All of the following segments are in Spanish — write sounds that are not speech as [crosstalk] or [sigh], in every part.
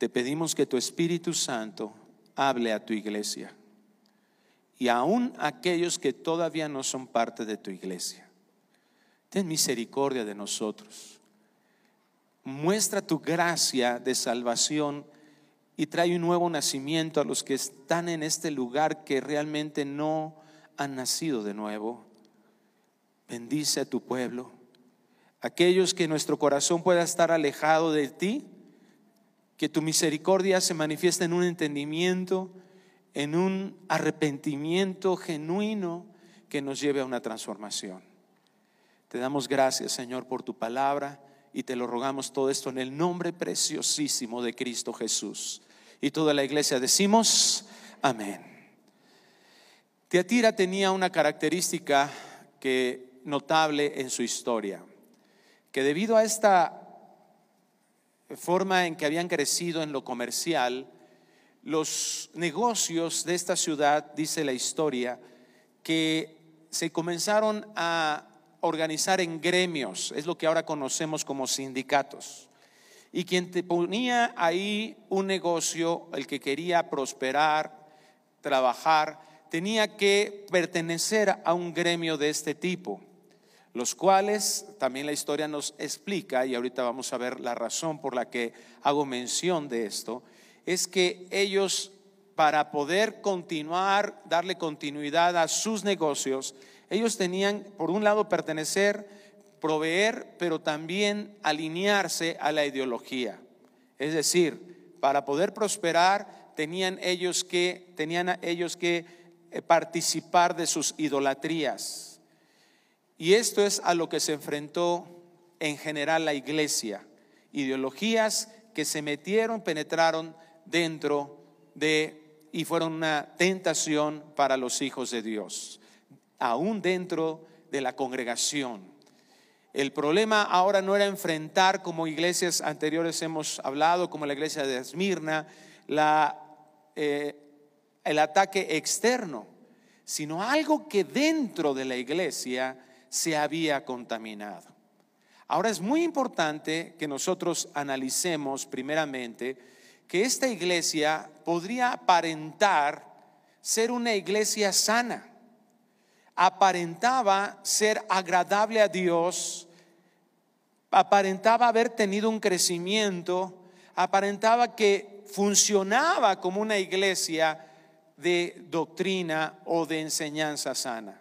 te pedimos que tu Espíritu Santo hable a tu iglesia y aún aquellos que todavía no son parte de tu iglesia. Ten misericordia de nosotros. Muestra tu gracia de salvación y trae un nuevo nacimiento a los que están en este lugar que realmente no han nacido de nuevo. Bendice a tu pueblo. Aquellos que nuestro corazón pueda estar alejado de ti, que tu misericordia se manifieste en un entendimiento, en un arrepentimiento genuino que nos lleve a una transformación. Te damos gracias, Señor, por tu palabra y te lo rogamos todo esto en el nombre preciosísimo de Cristo Jesús. Y toda la iglesia decimos, amén. Teatira tenía una característica notable en su historia, que debido a esta forma en que habían crecido en lo comercial, los negocios de esta ciudad, dice la historia, que se comenzaron a organizar en gremios, es lo que ahora conocemos como sindicatos. Y quien te ponía ahí un negocio, el que quería prosperar, trabajar, tenía que pertenecer a un gremio de este tipo los cuales también la historia nos explica, y ahorita vamos a ver la razón por la que hago mención de esto, es que ellos para poder continuar, darle continuidad a sus negocios, ellos tenían, por un lado, pertenecer, proveer, pero también alinearse a la ideología. Es decir, para poder prosperar, tenían ellos que, tenían ellos que eh, participar de sus idolatrías y esto es a lo que se enfrentó en general la iglesia. Ideologías que se metieron, penetraron dentro de y fueron una tentación para los hijos de Dios, aún dentro de la congregación. El problema ahora no era enfrentar, como iglesias anteriores hemos hablado, como la iglesia de Esmirna, eh, el ataque externo, sino algo que dentro de la iglesia se había contaminado. Ahora es muy importante que nosotros analicemos primeramente que esta iglesia podría aparentar ser una iglesia sana. Aparentaba ser agradable a Dios, aparentaba haber tenido un crecimiento, aparentaba que funcionaba como una iglesia de doctrina o de enseñanza sana.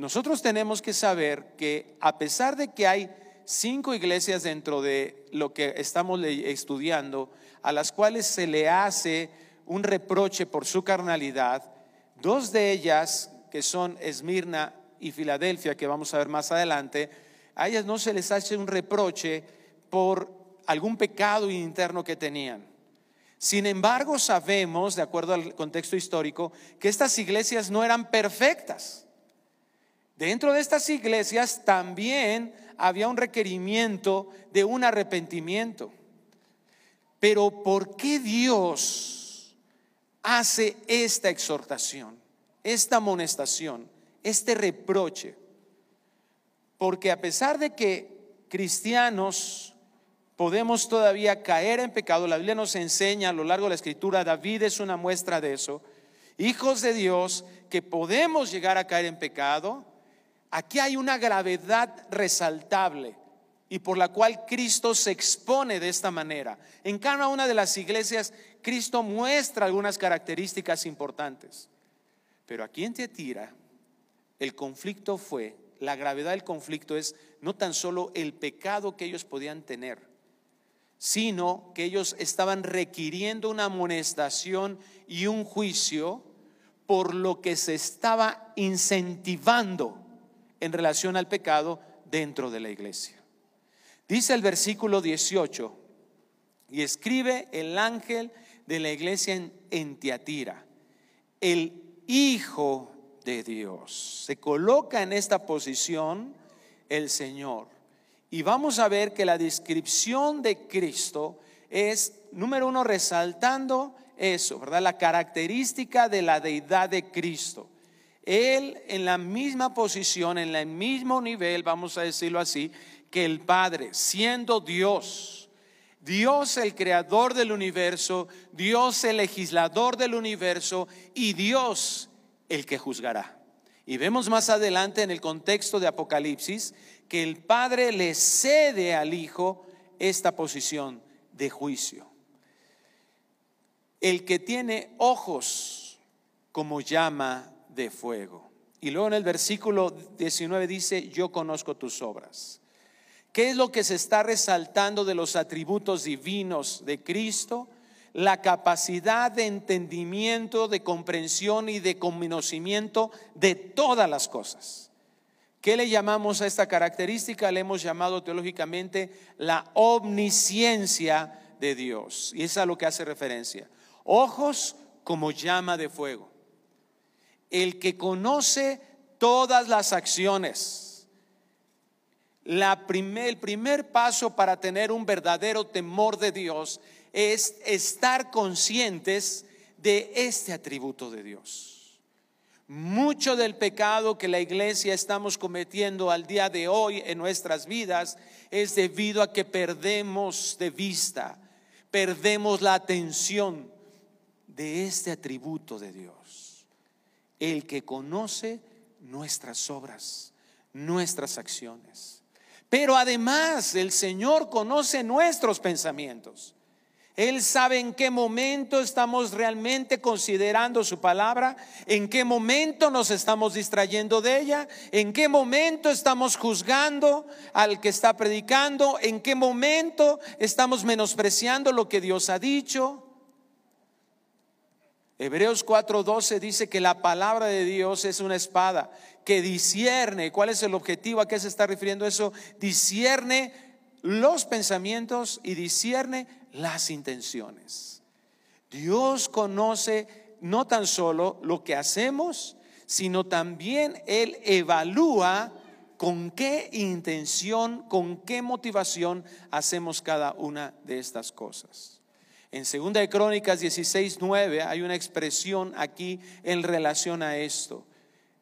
Nosotros tenemos que saber que a pesar de que hay cinco iglesias dentro de lo que estamos estudiando, a las cuales se le hace un reproche por su carnalidad, dos de ellas, que son Esmirna y Filadelfia, que vamos a ver más adelante, a ellas no se les hace un reproche por algún pecado interno que tenían. Sin embargo, sabemos, de acuerdo al contexto histórico, que estas iglesias no eran perfectas. Dentro de estas iglesias también había un requerimiento de un arrepentimiento. Pero ¿por qué Dios hace esta exhortación, esta amonestación, este reproche? Porque a pesar de que cristianos podemos todavía caer en pecado, la Biblia nos enseña a lo largo de la escritura, David es una muestra de eso, hijos de Dios, que podemos llegar a caer en pecado, Aquí hay una gravedad resaltable y por la cual Cristo se expone de esta manera. En cada una de las iglesias, Cristo muestra algunas características importantes. Pero aquí en Teatira, el conflicto fue, la gravedad del conflicto es no tan solo el pecado que ellos podían tener, sino que ellos estaban requiriendo una amonestación y un juicio por lo que se estaba incentivando en relación al pecado dentro de la iglesia. Dice el versículo 18, y escribe el ángel de la iglesia en, Tiatira, el Hijo de Dios. Se coloca en esta posición el Señor. Y vamos a ver que la descripción de Cristo es, número uno, resaltando eso, ¿verdad? La característica de la deidad de Cristo. Él en la misma posición, en el mismo nivel, vamos a decirlo así, que el Padre, siendo Dios. Dios el creador del universo, Dios el legislador del universo y Dios el que juzgará. Y vemos más adelante en el contexto de Apocalipsis que el Padre le cede al Hijo esta posición de juicio. El que tiene ojos como llama de fuego. Y luego en el versículo 19 dice, yo conozco tus obras. ¿Qué es lo que se está resaltando de los atributos divinos de Cristo? La capacidad de entendimiento, de comprensión y de conocimiento de todas las cosas. ¿Qué le llamamos a esta característica? Le hemos llamado teológicamente la omnisciencia de Dios. Y es a lo que hace referencia. Ojos como llama de fuego. El que conoce todas las acciones. El primer paso para tener un verdadero temor de Dios es estar conscientes de este atributo de Dios. Mucho del pecado que la iglesia estamos cometiendo al día de hoy en nuestras vidas es debido a que perdemos de vista, perdemos la atención de este atributo de Dios. El que conoce nuestras obras, nuestras acciones. Pero además el Señor conoce nuestros pensamientos. Él sabe en qué momento estamos realmente considerando su palabra, en qué momento nos estamos distrayendo de ella, en qué momento estamos juzgando al que está predicando, en qué momento estamos menospreciando lo que Dios ha dicho. Hebreos 4:12 dice que la palabra de Dios es una espada que discierne. ¿Cuál es el objetivo? ¿A qué se está refiriendo eso? Discierne los pensamientos y discierne las intenciones. Dios conoce no tan solo lo que hacemos, sino también Él evalúa con qué intención, con qué motivación hacemos cada una de estas cosas. En 2 de Crónicas 16, 9 hay una expresión aquí en relación a esto.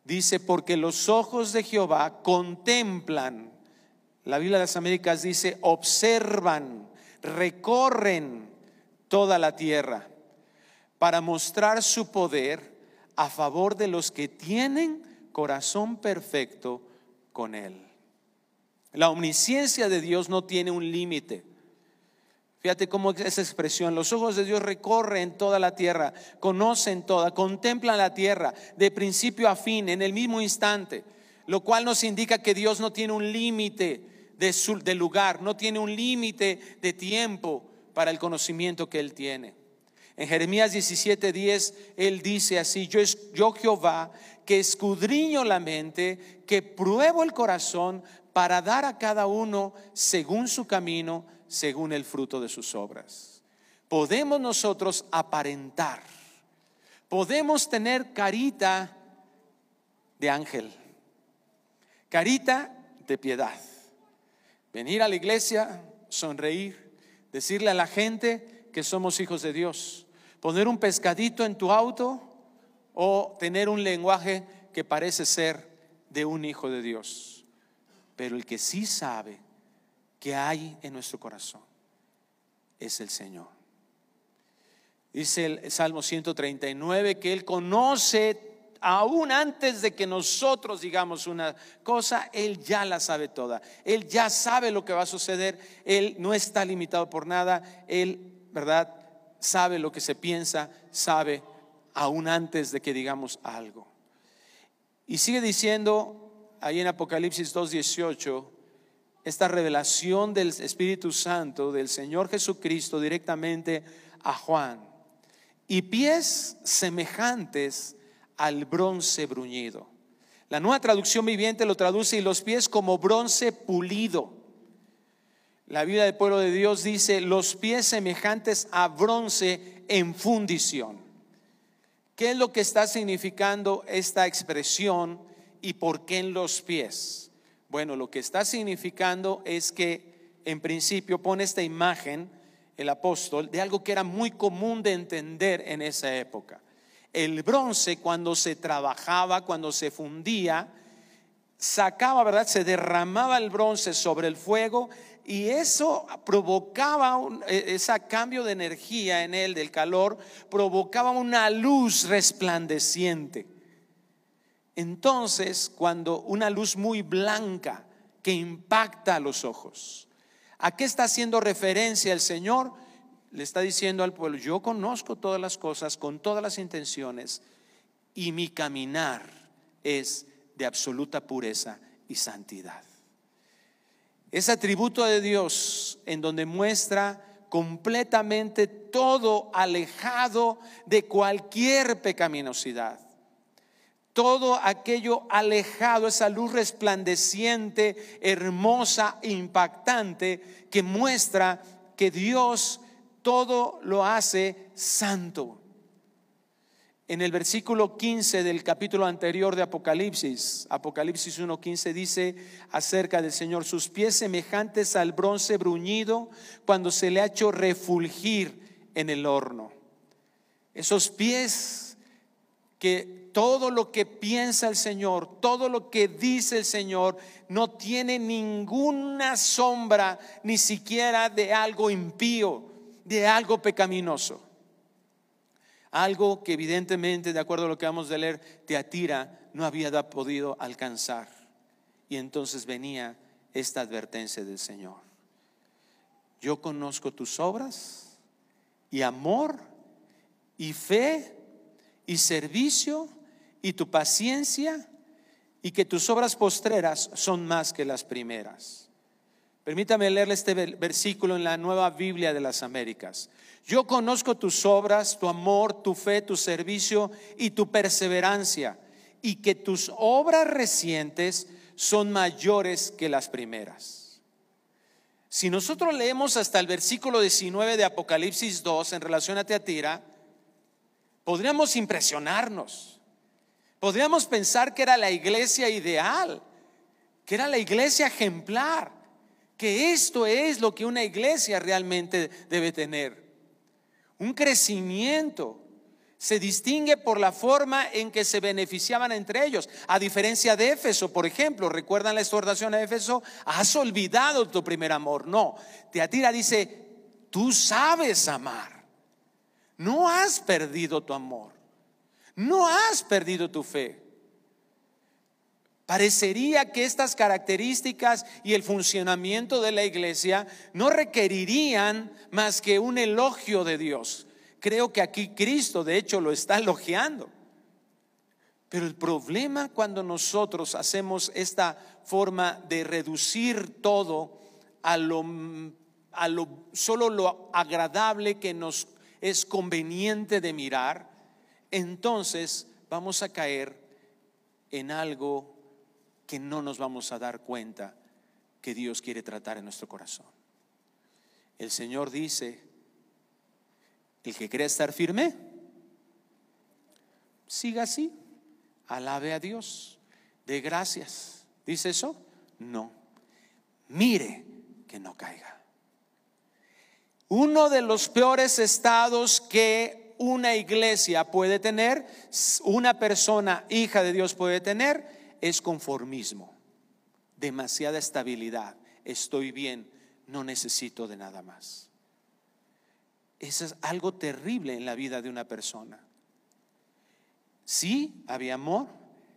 Dice, porque los ojos de Jehová contemplan, la Biblia de las Américas dice, observan recorren toda la tierra para mostrar su poder a favor de los que tienen corazón perfecto con Él. La omnisciencia de Dios no tiene un límite. Fíjate cómo es esa expresión. Los ojos de Dios recorren toda la tierra, conocen toda, contemplan la tierra de principio a fin, en el mismo instante, lo cual nos indica que Dios no tiene un límite de, lugar, no tiene un límite de tiempo para el conocimiento que Él tiene. En Jeremías 17:10 Él dice así, yo, yo Jehová que escudriño la mente, que pruebo el corazón para dar a cada uno según su camino, según el fruto de sus obras. Podemos nosotros aparentar, podemos tener carita de ángel, carita de piedad Venir a la iglesia, sonreír, decirle a la gente que somos hijos de Dios. Poner un pescadito en tu auto o tener un lenguaje que parece ser de un hijo de Dios. Pero el que sí sabe que hay en nuestro corazón es el Señor. Dice el Salmo 139 que Él conoce aún antes de que nosotros digamos una cosa, Él ya la sabe toda. Él ya sabe lo que va a suceder. Él no está limitado por nada. Él, ¿verdad? Sabe lo que se piensa, sabe aún antes de que digamos algo. Y sigue diciendo ahí en Apocalipsis 2.18, esta revelación del Espíritu Santo, del Señor Jesucristo directamente a Juan. Y pies semejantes al bronce bruñido. La nueva traducción viviente lo traduce y los pies como bronce pulido. La Biblia del pueblo de Dios dice los pies semejantes a bronce en fundición. ¿Qué es lo que está significando esta expresión y por qué en los pies? Bueno, lo que está significando es que en principio pone esta imagen el apóstol de algo que era muy común de entender en esa época el bronce cuando se trabajaba, cuando se fundía, sacaba, ¿verdad? Se derramaba el bronce sobre el fuego y eso provocaba e, ese cambio de energía en él, del calor, provocaba una luz resplandeciente. Entonces, cuando una luz muy blanca que impacta a los ojos, ¿a qué está haciendo referencia el Señor? Le está diciendo al pueblo, yo conozco todas las cosas con todas las intenciones y mi caminar es de absoluta pureza y santidad. Es atributo de Dios en donde muestra completamente todo alejado de cualquier pecaminosidad. Todo aquello alejado, esa luz resplandeciente, hermosa, impactante, que muestra que Dios todo lo hace santo en el versículo 15 del capítulo anterior de Apocalipsis, Apocalipsis 1.15 dice acerca del Señor, sus pies semejantes al bronce bruñido cuando se le ha hecho refulgir en el horno. Esos pies que todo lo que piensa el Señor, todo lo que dice el Señor, no tiene ninguna sombra ni siquiera de algo impío, de algo pecaminoso. Algo que evidentemente, de acuerdo a lo que vamos de leer, Teatira no había podido alcanzar. Y entonces venía esta advertencia del Señor. Yo conozco tus obras y amor y fe y servicio y tu paciencia y que tus obras postreras son más que las primeras. Permítame leerle este versículo en la Nueva Biblia de las Américas. Yo conozco tus obras, tu amor, tu fe, tu servicio y tu perseverancia, y que tus obras recientes son mayores que las primeras. Si nosotros leemos hasta el versículo 19 de Apocalipsis 2 en relación a Teatira, podríamos impresionarnos. Podríamos pensar que era la iglesia ideal, que era la iglesia ejemplar, que esto es lo que una iglesia realmente debe tener un crecimiento. Se distingue por la forma en que se beneficiaban entre ellos. A diferencia de Éfeso, por ejemplo, ¿recuerdan la exhortación a Éfeso? Has olvidado tu primer amor. No, Teatira dice, tú sabes amar. No has perdido tu amor. No has perdido tu fe. Parecería que estas características y el funcionamiento de la iglesia no requerirían más que un elogio de Dios. Creo que aquí Cristo de hecho lo está elogiando. Pero el problema cuando nosotros hacemos esta forma de reducir todo a lo, a lo solo lo agradable que nos es conveniente de mirar, entonces vamos a caer en algo que no nos vamos a dar cuenta que Dios quiere tratar en nuestro corazón. El Señor dice, el que quiere estar firme, siga así, alabe a Dios, de gracias. ¿Dice eso? No. Mire que no caiga. Uno de los peores estados que una iglesia puede tener, una persona hija de Dios puede tener, es conformismo, demasiada estabilidad, estoy bien, no necesito de nada más. Eso es algo terrible en la vida de una persona. Sí, había amor,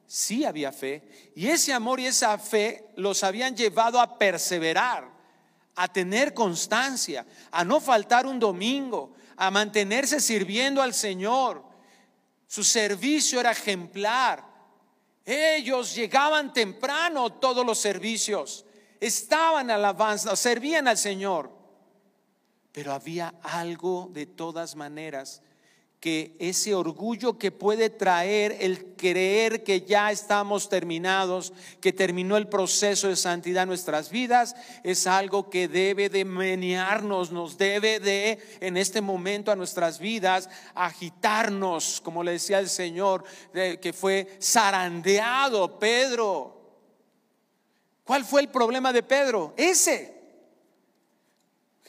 sí había fe, y ese amor y esa fe los habían llevado a perseverar, a tener constancia, a no faltar un domingo, a mantenerse sirviendo al Señor. Su servicio era ejemplar, ellos llegaban temprano todos los servicios, estaban alabanza, servían al Señor. Pero había algo de todas maneras que ese orgullo que puede traer el creer que ya estamos terminados, que terminó el proceso de santidad en nuestras vidas, es algo que debe de menearnos, nos debe de en este momento a nuestras vidas agitarnos, como le decía el Señor, que fue zarandeado Pedro. ¿Cuál fue el problema de Pedro? Ese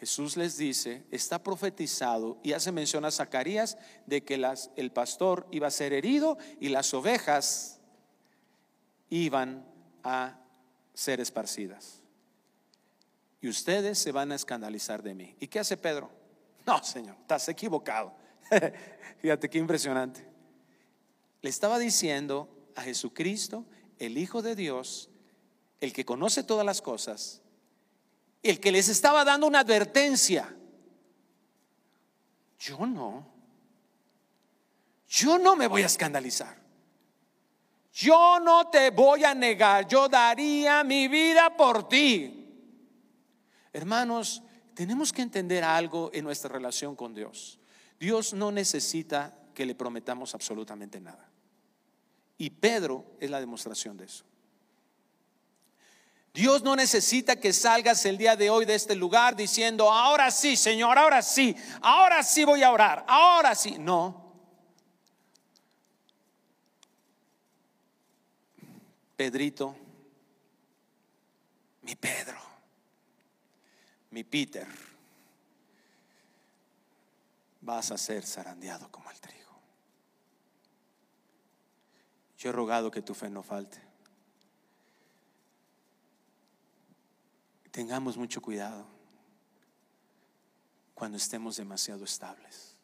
Jesús les dice, está profetizado y hace mención a Zacarías de que el pastor iba a ser herido y las ovejas iban a ser esparcidas. y ustedes se van a escandalizar de mí. ¿Y qué hace Pedro? No, Señor, estás equivocado. [laughs] Fíjate qué impresionante. Le estaba diciendo a Jesucristo, el Hijo de Dios, el que conoce todas las cosas, el que les estaba dando una advertencia. Yo no. Yo no me voy a escandalizar. Yo no te voy a negar. Yo daría mi vida por ti. Hermanos, tenemos que entender algo en nuestra relación con Dios. Dios no necesita que le prometamos absolutamente nada. Y Pedro es la demostración de eso. Dios no necesita que salgas el día de hoy de este lugar diciendo, ahora sí, Señor, ahora sí, ahora sí voy a orar, ahora sí. No. Pedrito, mi Pedro, mi Peter, vas a ser zarandeado como el trigo. Yo he rogado que tu fe no falte. Tengamos mucho cuidado cuando estemos demasiado estables.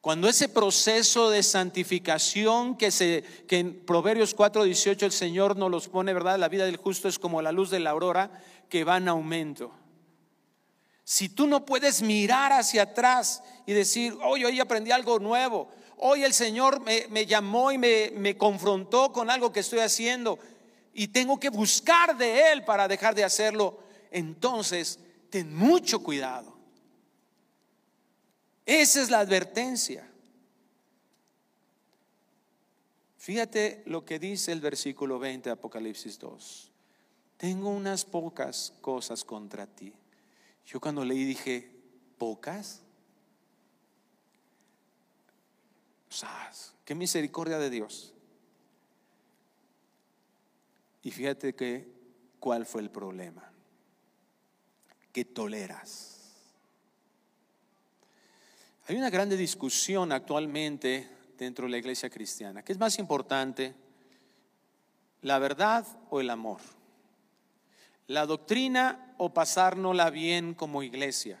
Cuando ese proceso de santificación que, se, que en Proverbios 4:18 el Señor nos los pone, ¿verdad? La vida del justo es como la luz de la aurora que va en aumento. Si tú no puedes mirar hacia atrás y decir, hoy, hoy aprendí algo nuevo, hoy el Señor me, me llamó y me, me confrontó con algo que estoy haciendo, y tengo que buscar de Él para dejar de hacerlo, entonces ten mucho cuidado. Esa es la advertencia. Fíjate lo que dice el versículo 20 de Apocalipsis 2. Tengo unas pocas cosas contra ti. Yo cuando leí dije, ¿pocas? qué misericordia de Dios. Y fíjate que cuál fue el problema. Que toleras. Hay una grande discusión actualmente dentro de la iglesia cristiana. ¿Qué es más importante? ¿La verdad o el amor? ¿La doctrina o pasárnosla bien como iglesia?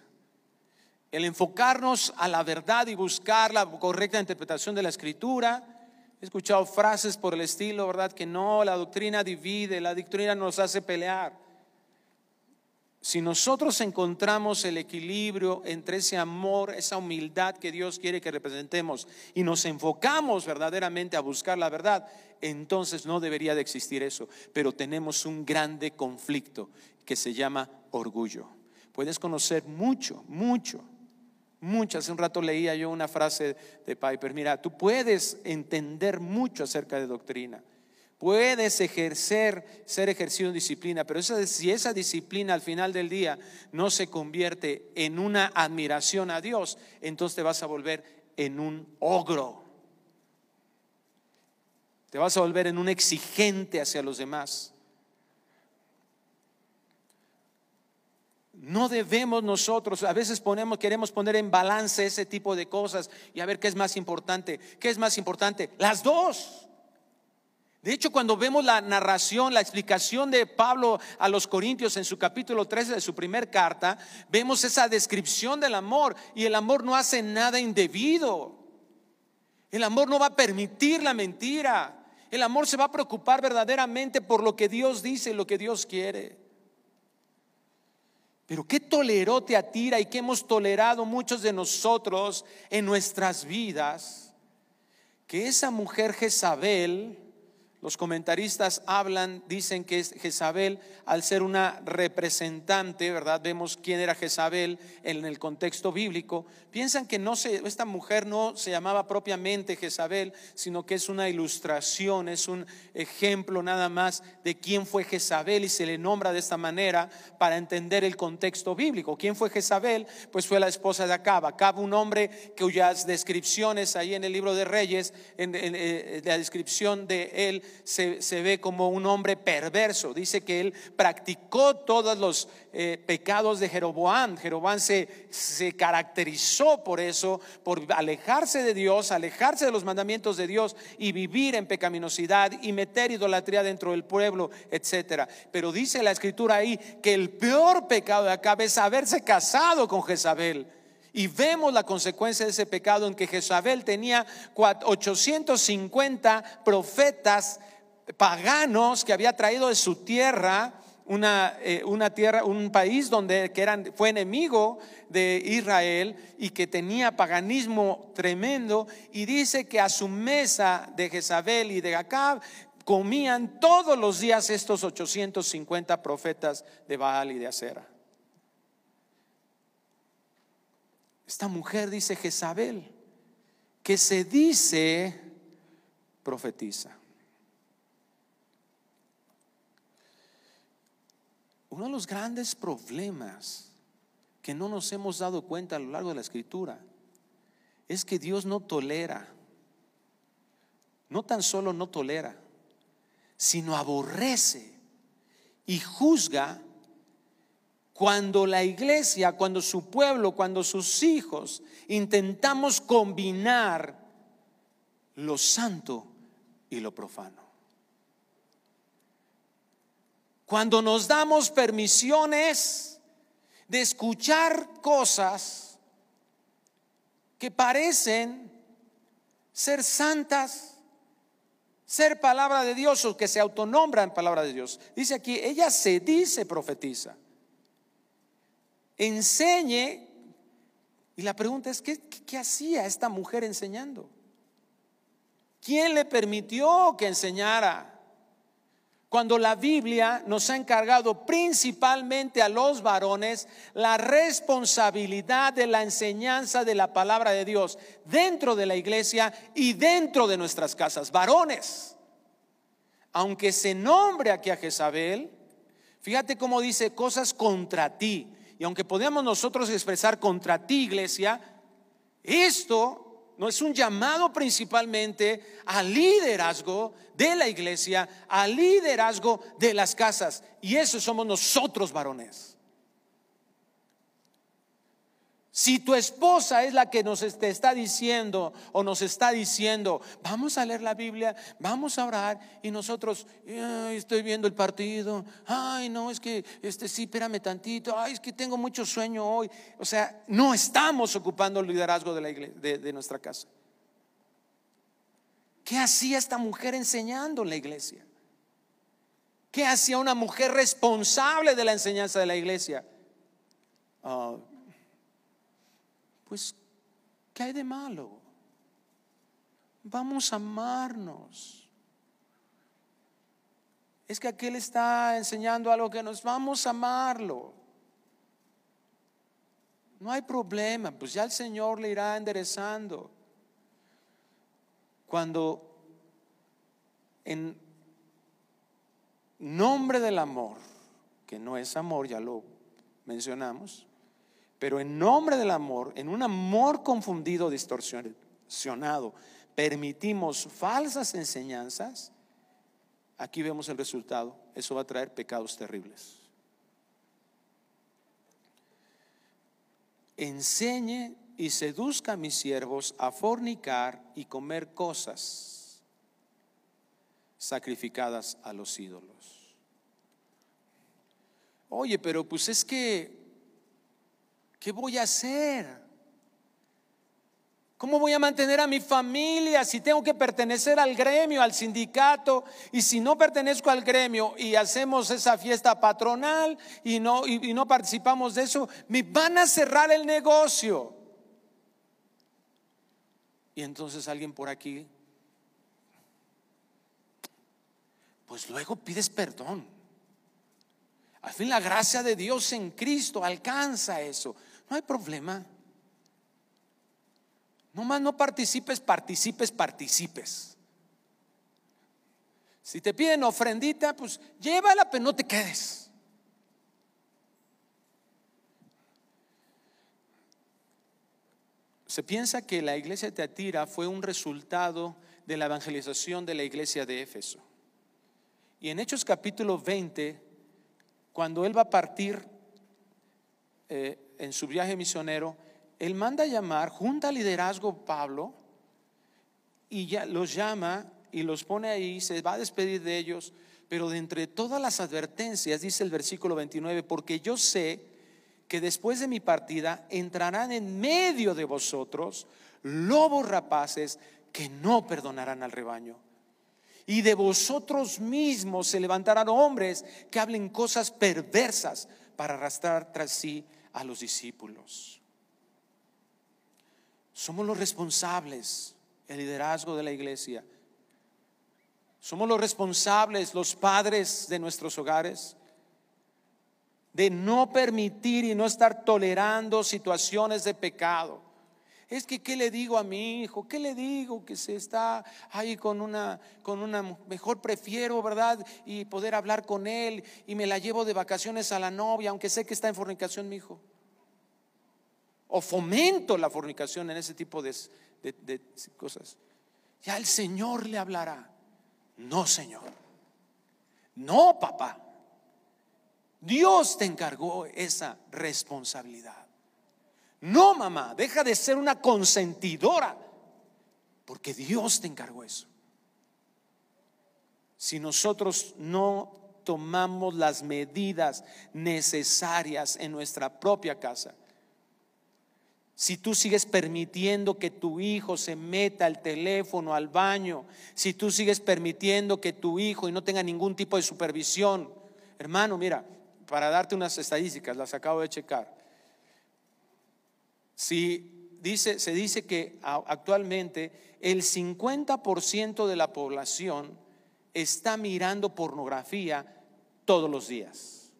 El enfocarnos a la verdad y buscar la correcta interpretación de la escritura He escuchado frases por el estilo, ¿verdad? Que no, la doctrina divide, la doctrina nos hace pelear. Si nosotros encontramos el equilibrio entre ese amor, esa humildad que Dios quiere que representemos y nos enfocamos verdaderamente a buscar la verdad, entonces no debería de existir eso. Pero tenemos un grande conflicto que se llama orgullo. Puedes conocer mucho, mucho Muchas, un rato leía yo una frase de Piper, mira, tú puedes entender mucho acerca de doctrina, puedes ejercer, ser ejercido en disciplina, pero si esa disciplina al final del día no se convierte en una admiración a Dios, entonces te vas a volver en un ogro, te vas a volver en un exigente hacia los demás. No debemos nosotros, a veces ponemos, queremos poner en balance ese tipo de cosas y a ver qué es más importante. ¿Qué es más importante? Las dos. De hecho, cuando vemos la narración, la explicación de Pablo a los Corintios en su capítulo 13 de su primer carta, vemos esa descripción del amor y el amor no hace nada indebido. El amor no va a permitir la mentira. El amor se va a preocupar verdaderamente por lo que Dios dice y lo que Dios quiere. Pero qué toleró Teatira y qué hemos tolerado muchos de nosotros en nuestras vidas, que esa mujer Jezabel los comentaristas hablan, dicen que Jezabel, al ser una representante, ¿verdad? Vemos quién era Jezabel en el contexto bíblico. Piensan que no se, esta mujer no se llamaba propiamente Jezabel, sino que es una ilustración, es un ejemplo nada más de quién fue Jezabel y se le nombra de esta manera para entender el contexto bíblico. ¿Quién fue Jezabel? Pues fue la esposa de Acab. Acab, un hombre cuyas descripciones ahí en el libro de Reyes, en, en eh, la descripción de él, se, ve como un hombre perverso. Dice que él practicó todos los eh, pecados de Jeroboam. Jeroboam se, se caracterizó por eso, por alejarse de Dios, alejarse de los mandamientos de Dios y vivir en pecaminosidad y meter idolatría dentro del pueblo, etcétera. Pero dice la escritura ahí que el peor pecado de Acab es haberse casado con Jezabel. Y vemos la consecuencia de ese pecado en que Jezabel tenía 850 profetas paganos que había traído de su tierra, una, eh, una tierra, un país donde que eran, fue enemigo de Israel y que tenía paganismo tremendo. Y dice que a su mesa de Jezabel y de Acab comían todos los días estos 850 profetas de Baal y de Acera. Esta mujer dice Jezabel, que se dice profetiza. Uno de los grandes problemas que no nos hemos dado cuenta a lo largo de la escritura es que Dios no tolera, no tan solo no tolera, sino aborrece y juzga cuando la iglesia, cuando su pueblo, cuando sus hijos intentamos combinar lo santo y lo profano. Cuando nos damos permisiones de escuchar cosas que parecen ser santas, ser palabra de Dios o que se autonombran palabra de Dios. Dice aquí, ella se dice profetiza enseñe. Y la pregunta es, ¿qué, qué, hacía esta mujer enseñando? ¿Quién le permitió que enseñara? Cuando la Biblia nos ha encargado principalmente a los varones la responsabilidad de la enseñanza de la palabra de Dios dentro de la iglesia y dentro de nuestras casas. Varones, aunque se nombre aquí a Jezabel, fíjate cómo dice cosas contra ti. Y aunque podamos nosotros expresar contra ti, iglesia, esto no es un llamado principalmente al liderazgo de la iglesia, al liderazgo de las casas. Y eso somos nosotros varones. Si tu esposa es la que nos te está diciendo o nos está diciendo, vamos a leer la Biblia, vamos a orar y nosotros, estoy viendo el partido, ay no, es que, este sí, espérame tantito, ay es que tengo mucho sueño hoy. O sea, no estamos ocupando el liderazgo de, la iglesia, de nuestra casa. ¿Qué hacía esta mujer enseñando en la iglesia? ¿Qué hacía una mujer responsable de la enseñanza de la iglesia? Ah, pues, ¿qué hay de malo? Vamos a amarnos. Es que aquel está enseñando algo que nos vamos a amarlo. No hay problema, pues ya el Señor le irá enderezando. Cuando en nombre del amor, que no es amor, ya lo mencionamos, pero en nombre del amor, en un amor confundido, distorsionado, permitimos falsas enseñanzas, aquí vemos el resultado. Eso va a traer pecados terribles. Enseñe y seduzca a mis siervos a fornicar y comer cosas sacrificadas a los ídolos. Oye, pero pues es que ¿Qué voy a hacer? ¿Cómo voy a mantener a mi familia si tengo que pertenecer al gremio, al sindicato? Y si no pertenezco al gremio y hacemos esa fiesta patronal y no, participamos de eso, me van a cerrar el negocio. Y entonces alguien por aquí, pues luego pides perdón. Al fin la gracia de Dios en Cristo alcanza eso. No hay problema. Nomás no participes, participes, participes. Si te piden ofrendita, pues llévala, pero no te quedes. Se piensa que la iglesia de Teatira fue un resultado de la evangelización de la iglesia de Éfeso. Y en Hechos capítulo 20, cuando él va a partir eh, en su viaje misionero, él manda a llamar, junta al liderazgo Pablo, y ya los llama y los pone ahí, se va a despedir de ellos, pero de entre todas las advertencias, dice el versículo 29, porque yo sé que después de mi partida entrarán en medio de vosotros lobos rapaces que no perdonarán al rebaño. Y de vosotros mismos se levantarán hombres que hablen cosas perversas para arrastrar tras sí a los discípulos. Somos los responsables, el liderazgo de la iglesia. Somos los responsables, los padres de nuestros hogares, de no permitir y no estar tolerando situaciones de pecado. Es que, ¿qué le digo a mi hijo? ¿Qué le digo? Que se está ahí con una, con una, mejor prefiero, ¿verdad? Y poder hablar con él y me la llevo de vacaciones a la novia, aunque sé que está en fornicación mi hijo. O fomento la fornicación en ese tipo de, de cosas. Ya el Señor le hablará. No, Señor. No, papá. Dios te encargó esa responsabilidad. No, mamá, deja de ser una consentidora, porque Dios te encargó eso. Si nosotros no tomamos las medidas necesarias en nuestra propia casa, si tú sigues permitiendo que tu hijo se meta al teléfono, al baño, si tú sigues permitiendo que tu hijo y no tenga ningún tipo de supervisión, hermano, mira, para darte unas estadísticas, las acabo de checar. Si se dice que actualmente el 50% de la población está mirando pornografía todos los días.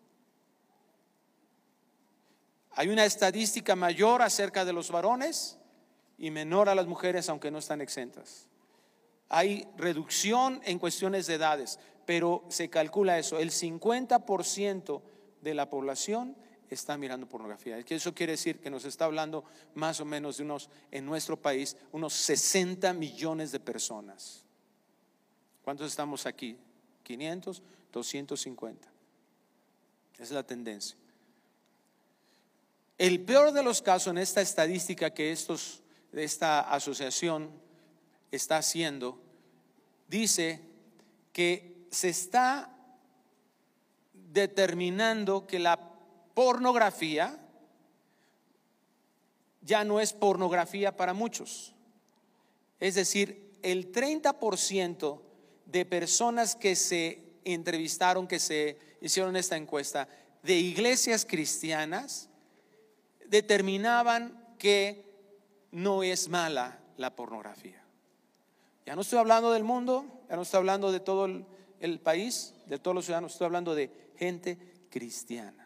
Hay una estadística mayor acerca de los varones y menor a las mujeres, aunque no están exentas. Hay reducción en cuestiones de edades, pero se calcula eso, el 50% de la población está mirando pornografía. Eso quiere decir que nos está hablando más o menos de unos, en nuestro país, unos 60 millones de personas. ¿Cuántos estamos aquí? 500, 250. Esa es la tendencia. El peor de los casos en esta estadística que estos, esta asociación está haciendo, dice que se está determinando que la pornografía ya no es pornografía para muchos. Es decir, el 30% de personas que se entrevistaron, que se hicieron esta encuesta, de iglesias cristianas, determinaban que no es mala la pornografía. Ya no estoy hablando del mundo, ya no estoy hablando de todo el, país, de todos los ciudadanos, estoy hablando de gente cristiana.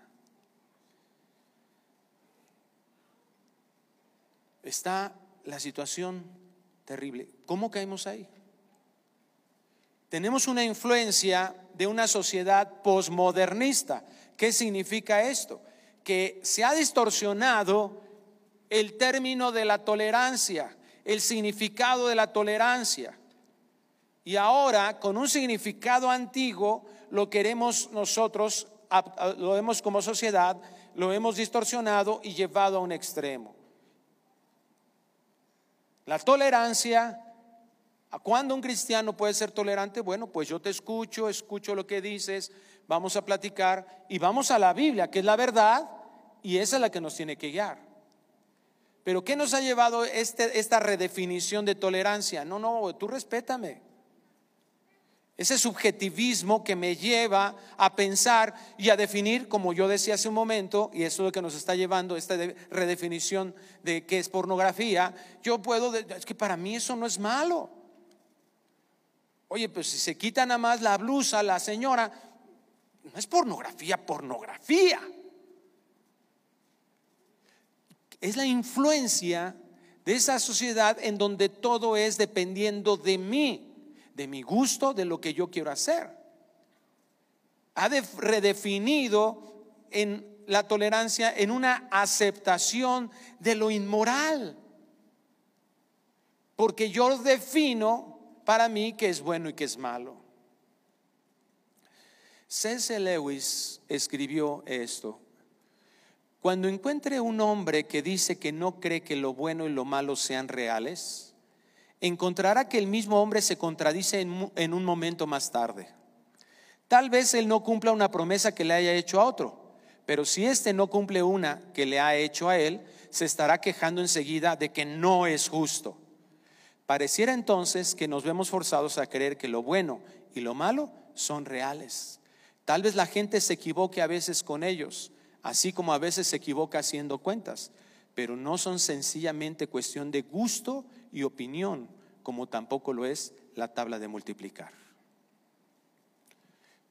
Está la situación terrible. ¿Cómo caemos ahí? Tenemos una influencia de una sociedad posmodernista. ¿Qué significa esto? que se ha distorsionado el término de la tolerancia, el significado de la tolerancia. Y ahora, con un significado antiguo, lo queremos nosotros, lo vemos como sociedad, lo hemos distorsionado y llevado a un extremo. La tolerancia, ¿a cuándo un cristiano puede ser tolerante? Bueno, pues yo te escucho, escucho lo que dices, vamos a platicar y vamos a la Biblia, que es la verdad, y esa es la que nos tiene que guiar. Pero ¿qué nos ha llevado este, esta redefinición de tolerancia? No, no, tú respétame. Ese subjetivismo que me lleva a pensar y a definir, como yo decía hace un momento, y eso es lo que nos está llevando, esta redefinición de qué es pornografía, yo puedo, es que para mí eso no es malo. Oye, pues si se quita nada más la blusa la señora, no es pornografía, pornografía. Es la influencia de esa sociedad en donde todo es dependiendo de mí, de mi gusto, de lo que yo quiero hacer. Ha redefinido en la tolerancia en una aceptación de lo inmoral. Porque yo defino para mí que es bueno y que es malo. C.S. Lewis escribió esto. Cuando encuentre un hombre que dice que no cree que lo bueno y lo malo sean reales, encontrará que el mismo hombre se contradice en, un momento más tarde. Tal vez él no cumpla una promesa que le haya hecho a otro, pero si éste no cumple una que le ha hecho a él, se estará quejando enseguida de que no es justo. Pareciera entonces que nos vemos forzados a creer que lo bueno y lo malo son reales. Tal vez la gente se equivoque a veces con ellos, así como a veces se equivoca haciendo cuentas, pero no son sencillamente cuestión de gusto y opinión, como tampoco lo es la tabla de multiplicar.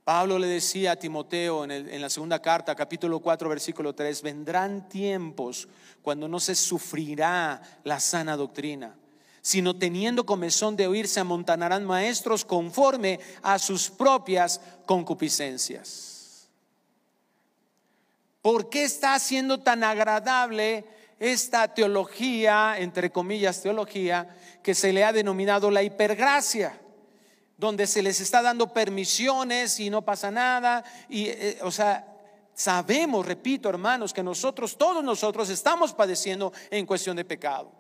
Pablo le decía a Timoteo en, la segunda carta, capítulo 4, versículo 3, vendrán tiempos cuando no se sufrirá la sana doctrina, sino teniendo comezón de oír, se amontanarán maestros conforme a sus propias concupiscencias. ¿Por qué está siendo tan agradable esta teología, entre comillas teología, que se le ha denominado la hipergracia? donde se les está dando permisiones y no pasa nada. Y, eh, o sea, sabemos, repito, hermanos, que nosotros, todos nosotros, estamos padeciendo en cuestión de pecado.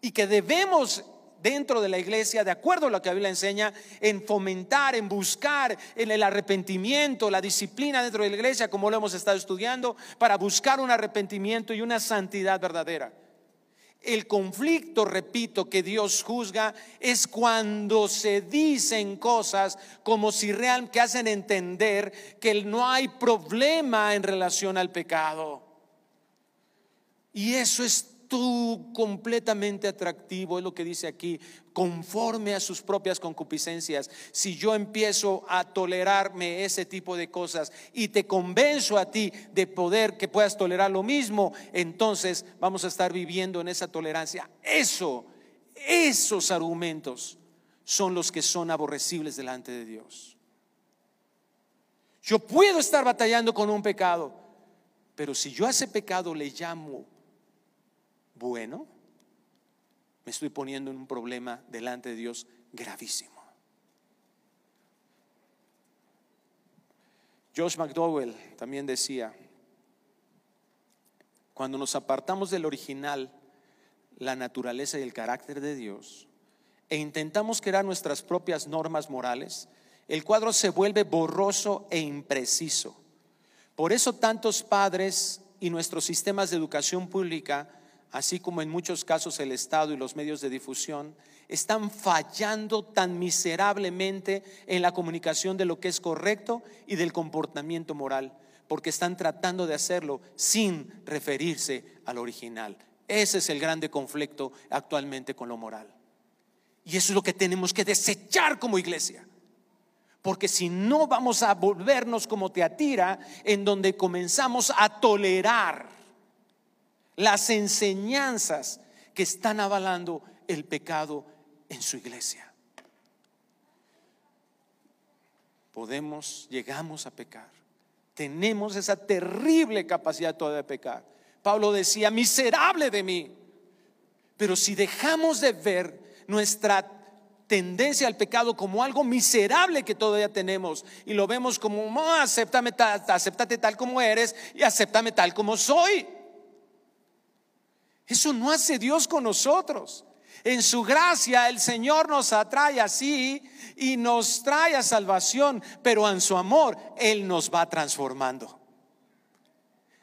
Y que debemos dentro de la iglesia, de acuerdo a lo que la Biblia enseña, en fomentar, en buscar el arrepentimiento, la disciplina dentro de la iglesia, como lo hemos estado estudiando, para buscar un arrepentimiento y una santidad verdadera. El conflicto, repito, que Dios juzga es cuando se dicen cosas como si real que hacen entender que no hay problema en relación al pecado. Y eso es tú completamente atractivo, es lo que dice aquí, conforme a sus propias concupiscencias. Si yo empiezo a tolerarme ese tipo de cosas y te convenzo a ti de poder que puedas tolerar lo mismo, entonces vamos a estar viviendo en esa tolerancia. Eso, esos argumentos son los que son aborrecibles delante de Dios. Yo puedo estar batallando con un pecado, pero si yo a ese pecado le llamo bueno, me estoy poniendo en un problema delante de Dios gravísimo. Josh McDowell también decía, cuando nos apartamos del original, la naturaleza y el carácter de Dios, e intentamos crear nuestras propias normas morales, el cuadro se vuelve borroso e impreciso. Por eso tantos padres y nuestros sistemas de educación pública así como en muchos casos el Estado y los medios de difusión, están fallando tan miserablemente en la comunicación de lo que es correcto y del comportamiento moral, porque están tratando de hacerlo sin referirse al original. Ese es el grande conflicto actualmente con lo moral. Y eso es lo que tenemos que desechar como iglesia. Porque si no vamos a volvernos como Teatira, en donde comenzamos a tolerar las enseñanzas que están avalando el pecado en su iglesia. Podemos, llegamos a pecar. Tenemos esa terrible capacidad toda de pecar. Pablo decía, miserable de mí. Pero si dejamos de ver nuestra tendencia al pecado como algo miserable que todavía tenemos y lo vemos como, no, acéptame, acéptate tal como eres y acéptame tal como soy. Eso no hace Dios con nosotros. En su gracia el Señor nos atrae así y nos trae a salvación, pero en su amor Él nos va transformando.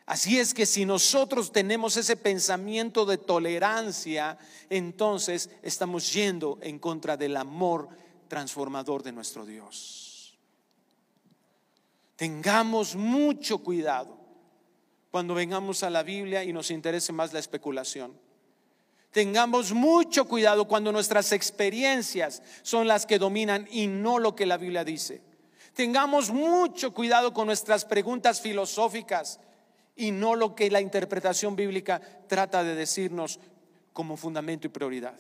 Así es que si nosotros tenemos ese pensamiento de tolerancia, entonces estamos yendo en contra del amor transformador de nuestro Dios. Tengamos mucho cuidado cuando vengamos a la Biblia y nos interese más la especulación. Tengamos mucho cuidado cuando nuestras experiencias son las que dominan y no lo que la Biblia dice. Tengamos mucho cuidado con nuestras preguntas filosóficas y no lo que la interpretación bíblica trata de decirnos como fundamento y prioridad.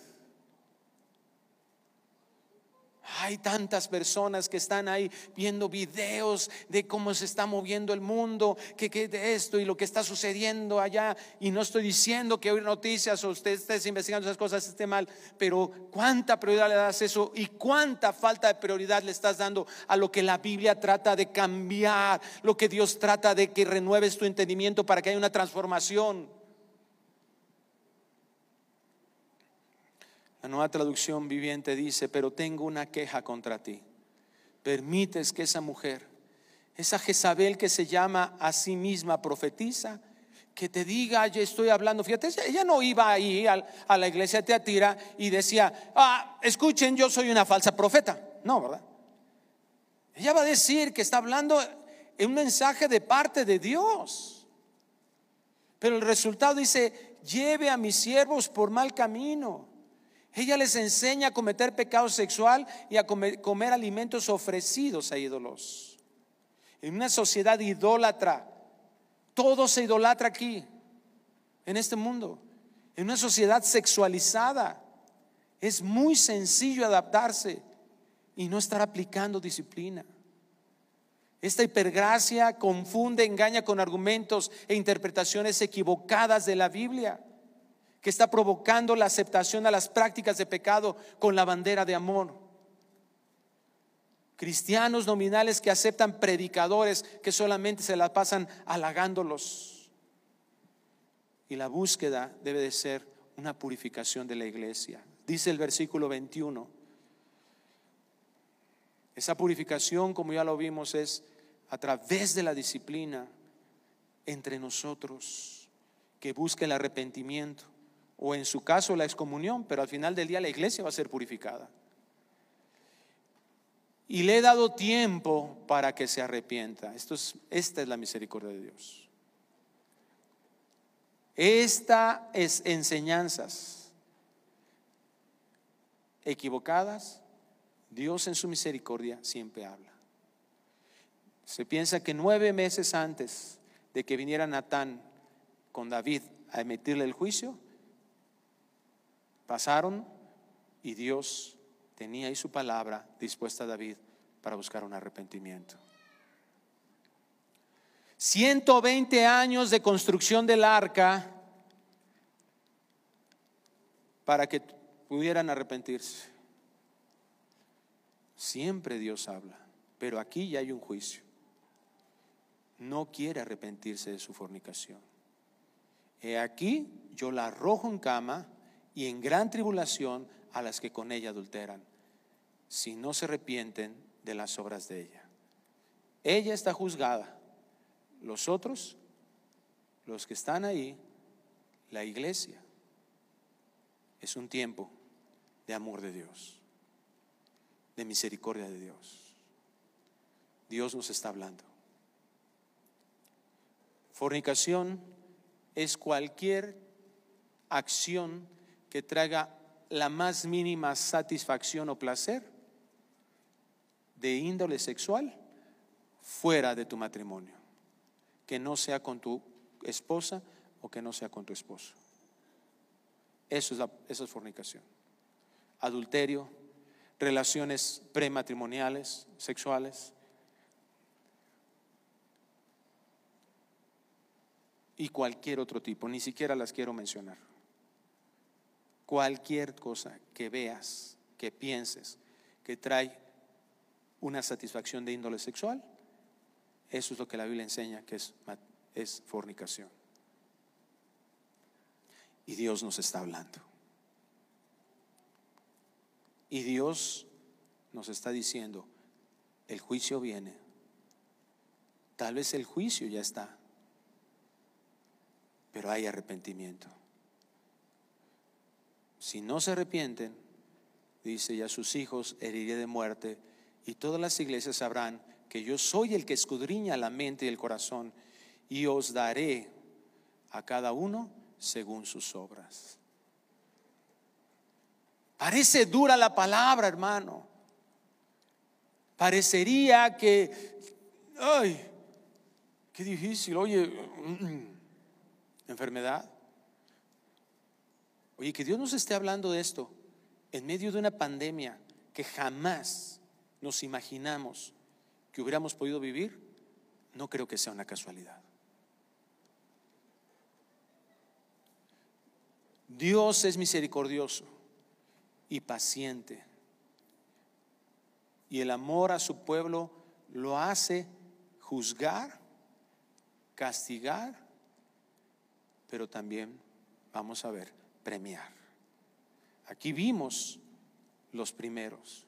Hay tantas personas que están ahí viendo videos de cómo se está moviendo el mundo, que, que de esto y lo que está sucediendo allá. Y no estoy diciendo que hoy noticias o usted esté investigando esas cosas esté mal, pero cuánta prioridad le das eso y cuánta falta de prioridad le estás dando a lo que la Biblia trata de cambiar, lo que Dios trata de que renueves tu entendimiento para que haya una transformación. La nueva traducción viviente dice, pero tengo una queja contra ti. Permites que esa mujer, esa Jezabel que se llama a sí misma profetiza, que te diga, yo estoy hablando, fíjate, ella no iba ahí a, la iglesia de Teatira y decía, ah, escuchen, yo soy una falsa profeta. No, ¿verdad? Ella va a decir que está hablando en un mensaje de parte de Dios. Pero el resultado dice, lleve a mis siervos por mal camino. Ella les enseña a cometer pecado sexual y a comer, alimentos ofrecidos a ídolos. En una sociedad idólatra, todo se idolatra aquí, en este mundo. En una sociedad sexualizada, es muy sencillo adaptarse y no estar aplicando disciplina. Esta hipergracia confunde, engaña con argumentos e interpretaciones equivocadas de la Biblia que está provocando la aceptación a las prácticas de pecado con la bandera de amor. Cristianos nominales que aceptan predicadores que solamente se la pasan halagándolos. Y la búsqueda debe de ser una purificación de la iglesia. Dice el versículo 21. Esa purificación, como ya lo vimos, es a través de la disciplina entre nosotros, que busque el arrepentimiento o en su caso la excomunión, pero al final del día la iglesia va a ser purificada. Y le he dado tiempo para que se arrepienta. Esta es la misericordia de Dios. Esta es enseñanzas equivocadas. Dios en su misericordia siempre habla. Se piensa que nueve meses antes de que viniera Natán con David a emitirle el juicio, Pasaron y Dios tenía ahí su palabra dispuesta a David para buscar un arrepentimiento. 120 años de construcción del arca para que pudieran arrepentirse. Siempre Dios habla, pero aquí ya hay un juicio. No quiere arrepentirse de su fornicación. He aquí, yo la arrojo en cama y en gran tribulación a las que con ella adulteran, si no se arrepienten de las obras de ella. Ella está juzgada. Los otros, los que están ahí, la iglesia, es un tiempo de amor de Dios, de misericordia de Dios. Dios nos está hablando. Fornicación es cualquier acción que traiga la más mínima satisfacción o placer de índole sexual fuera de tu matrimonio, que no sea con tu esposa o que no sea con tu esposo. Eso es, la, eso es fornicación. Adulterio, relaciones prematrimoniales, sexuales. Y cualquier otro tipo, ni siquiera las quiero mencionar cualquier cosa que veas, que pienses, que trae una satisfacción de índole sexual, eso es lo que la Biblia enseña que es, fornicación. Y Dios nos está hablando. Y Dios nos está diciendo, el juicio viene. Tal vez el juicio ya está, pero hay arrepentimiento. Si no se arrepienten, dice, ya sus hijos heriré de muerte, y todas las iglesias sabrán que yo soy el que escudriña la mente y el corazón, y os daré a cada uno según sus obras. Parece dura la palabra, hermano. Parecería que, ay, qué difícil, oye, mm, mm, enfermedad. Oye, que Dios nos esté hablando de esto en medio de una pandemia que jamás nos imaginamos que hubiéramos podido vivir, no creo que sea una casualidad. Dios es misericordioso y paciente. Y el amor a su pueblo lo hace juzgar, castigar, pero también, vamos a ver, premiar. Aquí vimos los primeros.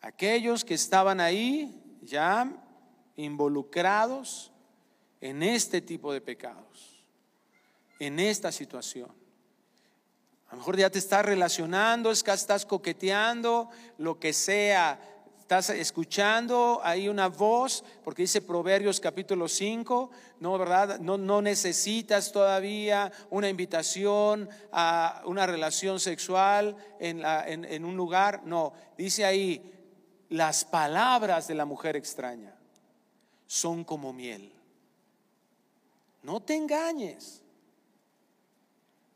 Aquellos que estaban ahí ya involucrados en este tipo de pecados, en esta situación. A lo mejor ya te estás relacionando, estás coqueteando, lo que sea. Estás escuchando ahí una voz, porque dice Proverbios capítulo 5, no, ¿verdad? No, necesitas todavía una invitación a una relación sexual en, en un lugar. No, dice ahí, las palabras de la mujer extraña son como miel. No te engañes.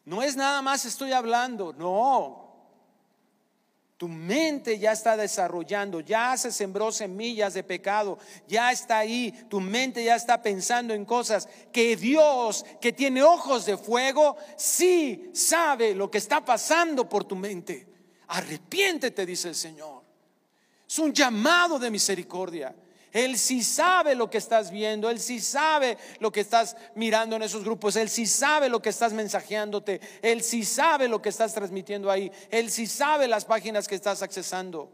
No es nada más estoy hablando, no. Tu mente ya está desarrollando, ya se sembró semillas de pecado, ya está ahí, tu mente ya está pensando en cosas que Dios, que tiene ojos de fuego, sí sabe lo que está pasando por tu mente. Arrepiéntete, dice el Señor. Es un llamado de misericordia. Él sí sabe lo que estás viendo, Él sí sabe lo que estás mirando en esos grupos, Él sí sabe lo que estás mensajeándote, Él sí sabe lo que estás transmitiendo ahí, Él sí sabe las páginas que estás accesando.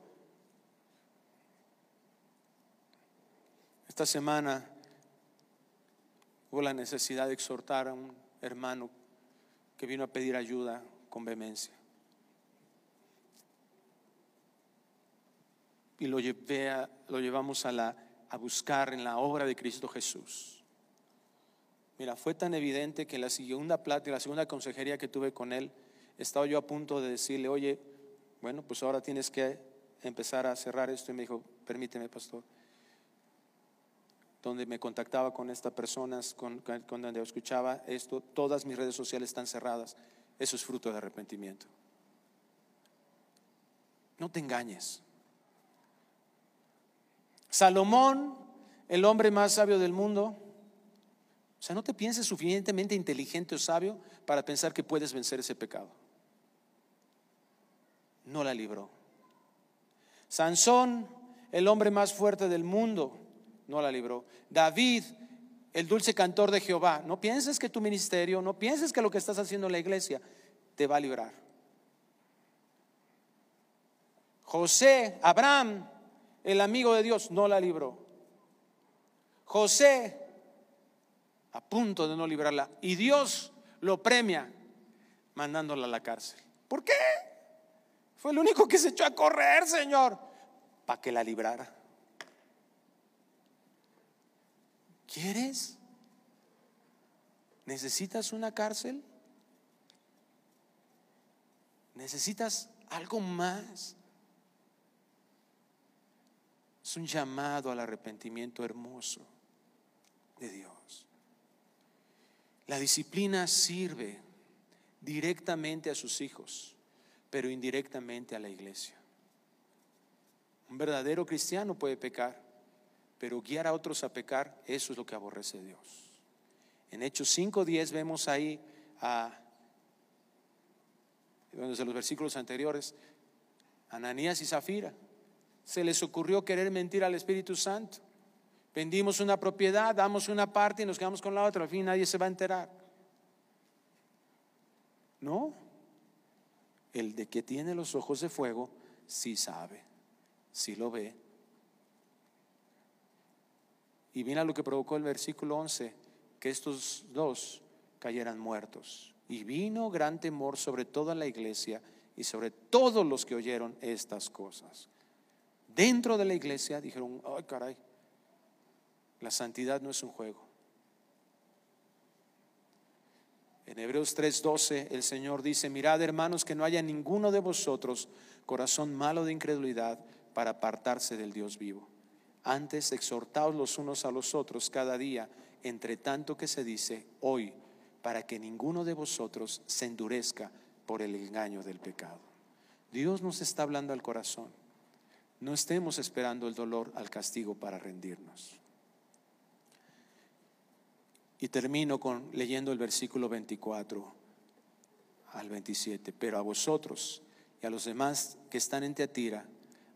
Esta semana hubo la necesidad de exhortar a un hermano que vino a pedir ayuda con vehemencia. Y lo, lo llevamos a la a buscar en la obra de Cristo Jesús. Mira, fue tan evidente que la segunda plática, la segunda consejería que tuve con él, estaba yo a punto de decirle, oye, bueno, pues ahora tienes que empezar a cerrar esto. Y me dijo, permíteme, pastor. Donde me contactaba con estas personas, con, con donde escuchaba esto, todas mis redes sociales están cerradas. Eso es fruto de arrepentimiento. No te engañes. Salomón, el hombre más sabio del mundo. O sea, no te pienses suficientemente inteligente o sabio para pensar que puedes vencer ese pecado. No la libró. Sansón, el hombre más fuerte del mundo, no la libró. David, el dulce cantor de Jehová, no pienses que tu ministerio, no pienses que lo que estás haciendo en la iglesia te va a librar. José, Abraham, el amigo de Dios no la libró. José, a punto de no librarla, y Dios lo premia mandándola a la cárcel. ¿Por qué? Fue el único que se echó a correr, Señor, para que la librara. ¿Quieres? ¿Necesitas una cárcel? ¿Necesitas algo más? Es un llamado al arrepentimiento hermoso de Dios. La disciplina sirve directamente a sus hijos, pero indirectamente a la iglesia. Un verdadero cristiano puede pecar, pero guiar a otros a pecar, eso es lo que aborrece Dios. En Hechos 5.10 vemos ahí a, desde los versículos anteriores, Ananías y Zafira se les ocurrió querer mentir al Espíritu Santo. Vendimos una propiedad, damos una parte y nos quedamos con la otra. Al fin nadie se va a enterar. No. El de que tiene los ojos de fuego, sí sabe, sí lo ve. Y mira lo que provocó el versículo 11, que estos dos cayeran muertos. Y vino gran temor sobre toda la iglesia y sobre todos los que oyeron estas cosas dentro de la iglesia dijeron, ay caray, la santidad no es un juego. En Hebreos 3:12 el Señor dice, mirad hermanos que no haya ninguno de vosotros corazón malo de incredulidad para apartarse del Dios vivo. Antes exhortaos los unos a los otros cada día, entre tanto que se dice hoy, para que ninguno de vosotros se endurezca por el engaño del pecado. Dios nos está hablando al corazón. No estemos esperando el dolor al castigo para rendirnos. Y termino con leyendo el versículo 24 al 27. Pero a vosotros y a los demás que están en Teatira,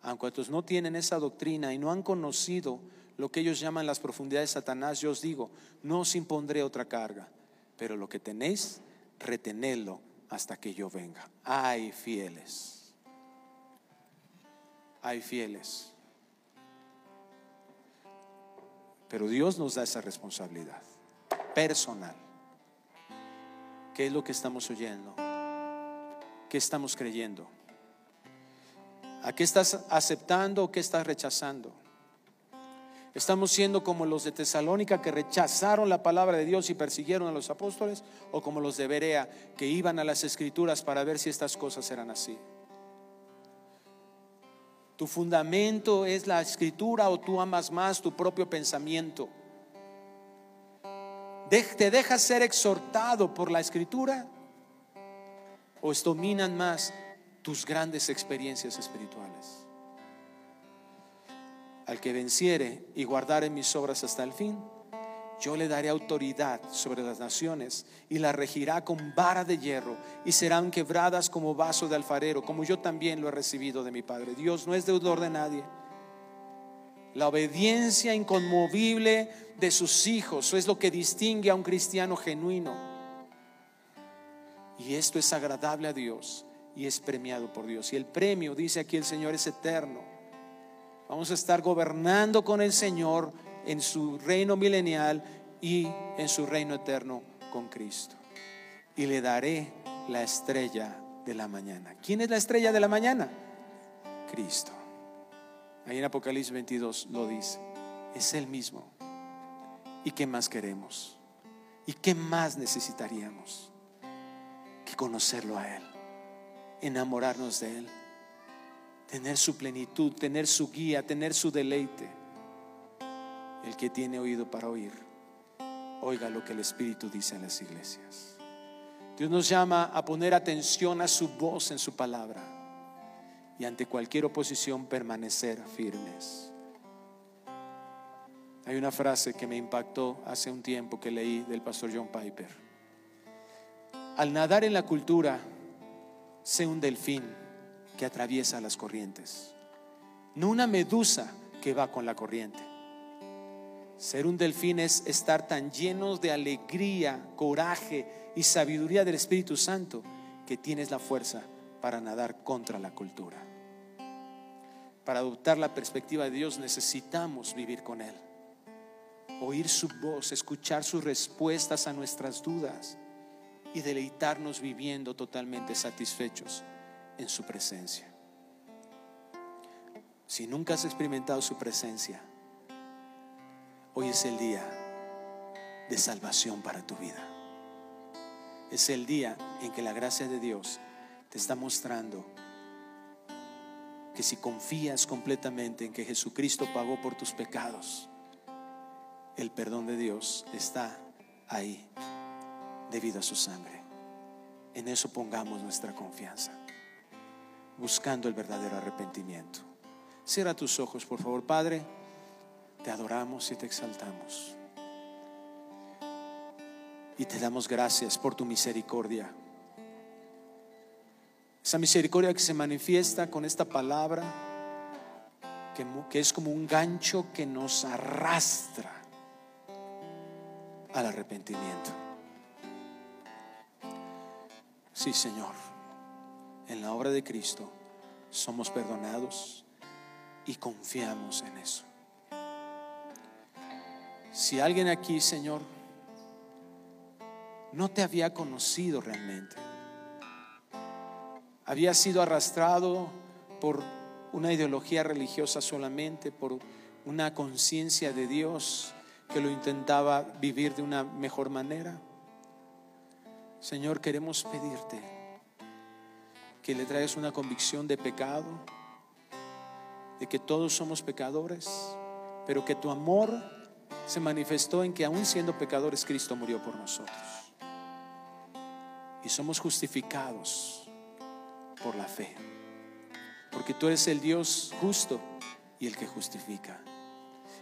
a cuantos no tienen esa doctrina y no han conocido lo que ellos llaman las profundidades de Satanás, yo os digo, no os impondré otra carga, pero lo que tenéis, retenedlo hasta que yo venga. Hay fieles. Hay fieles. Pero Dios nos da esa responsabilidad personal. ¿Qué es lo que estamos oyendo? ¿Qué estamos creyendo? ¿A qué estás aceptando o qué estás rechazando? ¿Estamos siendo como los de Tesalónica que rechazaron la palabra de Dios y persiguieron a los apóstoles? ¿O como los de Berea que iban a las escrituras para ver si estas cosas eran así? ¿Tu fundamento es la escritura o tú amas más tu propio pensamiento? ¿Te dejas ser exhortado por la escritura? ¿O dominan más tus grandes experiencias espirituales? Al que venciere y guardare mis obras hasta el fin, yo le daré autoridad sobre las naciones y la regirá con vara de hierro y serán quebradas como vaso de alfarero, como yo también lo he recibido de mi Padre. Dios no es deudor de nadie. La obediencia inconmovible de sus hijos es lo que distingue a un cristiano genuino. Y esto es agradable a Dios y es premiado por Dios. Y el premio, dice aquí el Señor, es eterno Vamos a estar gobernando con el Señor en su reino milenial y en su reino eterno con Cristo. Y le daré la estrella de la mañana. ¿Quién es la estrella de la mañana? Cristo. Ahí en Apocalipsis 22 lo dice. Es el mismo. ¿Y qué más queremos? ¿Y qué más necesitaríamos? Que conocerlo a Él, enamorarnos de Él tener su plenitud, tener su guía, tener su deleite. El que tiene oído para oír, oiga lo que el Espíritu dice en las iglesias. Dios nos llama a poner atención a su voz en su palabra y ante cualquier oposición permanecer firmes. Hay una frase que me impactó hace un tiempo que leí del pastor John Piper. Al nadar en la cultura, sé un delfín que atraviesa las corrientes, no una medusa que va con la corriente. Ser un delfín es estar tan llenos de alegría, coraje y sabiduría del Espíritu Santo que tienes la fuerza para nadar contra la cultura. Para adoptar la perspectiva de Dios necesitamos vivir con Él, oír su voz, escuchar sus respuestas a nuestras dudas y deleitarnos viviendo totalmente satisfechos en su presencia. Si nunca has experimentado su presencia, hoy es el día de salvación para tu vida. Es el día en que la gracia de Dios te está mostrando que si confías completamente en que Jesucristo pagó por tus pecados, el perdón de Dios está ahí debido a su sangre. En eso pongamos nuestra confianza buscando el verdadero arrepentimiento. Cierra tus ojos, por favor, Padre. Te adoramos y te exaltamos. Y te damos gracias por tu misericordia. Esa misericordia que se manifiesta con esta palabra, que, que es como un gancho que nos arrastra al arrepentimiento. Sí, Señor en la obra de Cristo, somos perdonados y confiamos en eso. Si alguien aquí, Señor, no te había conocido realmente, había sido arrastrado por una ideología religiosa solamente, por una conciencia de Dios que lo intentaba vivir de una mejor manera. Señor, queremos pedirte que le traigas una convicción de pecado, de que todos somos pecadores, pero que tu amor se manifestó en que aún siendo pecadores Cristo murió por nosotros. Y somos justificados por la fe. porque tú eres el Dios justo y el que justifica,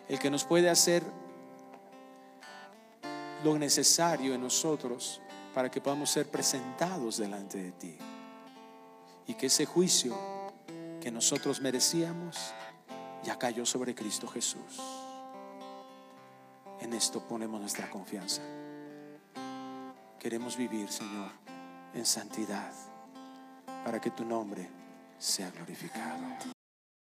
el que nos puede hacer lo necesario en nosotros para que podamos ser presentados delante de ti y que ese juicio que nosotros merecíamos ya cayó sobre Cristo Jesús. En esto ponemos nuestra confianza. Queremos vivir, Señor, en santidad para que tu nombre sea glorificado.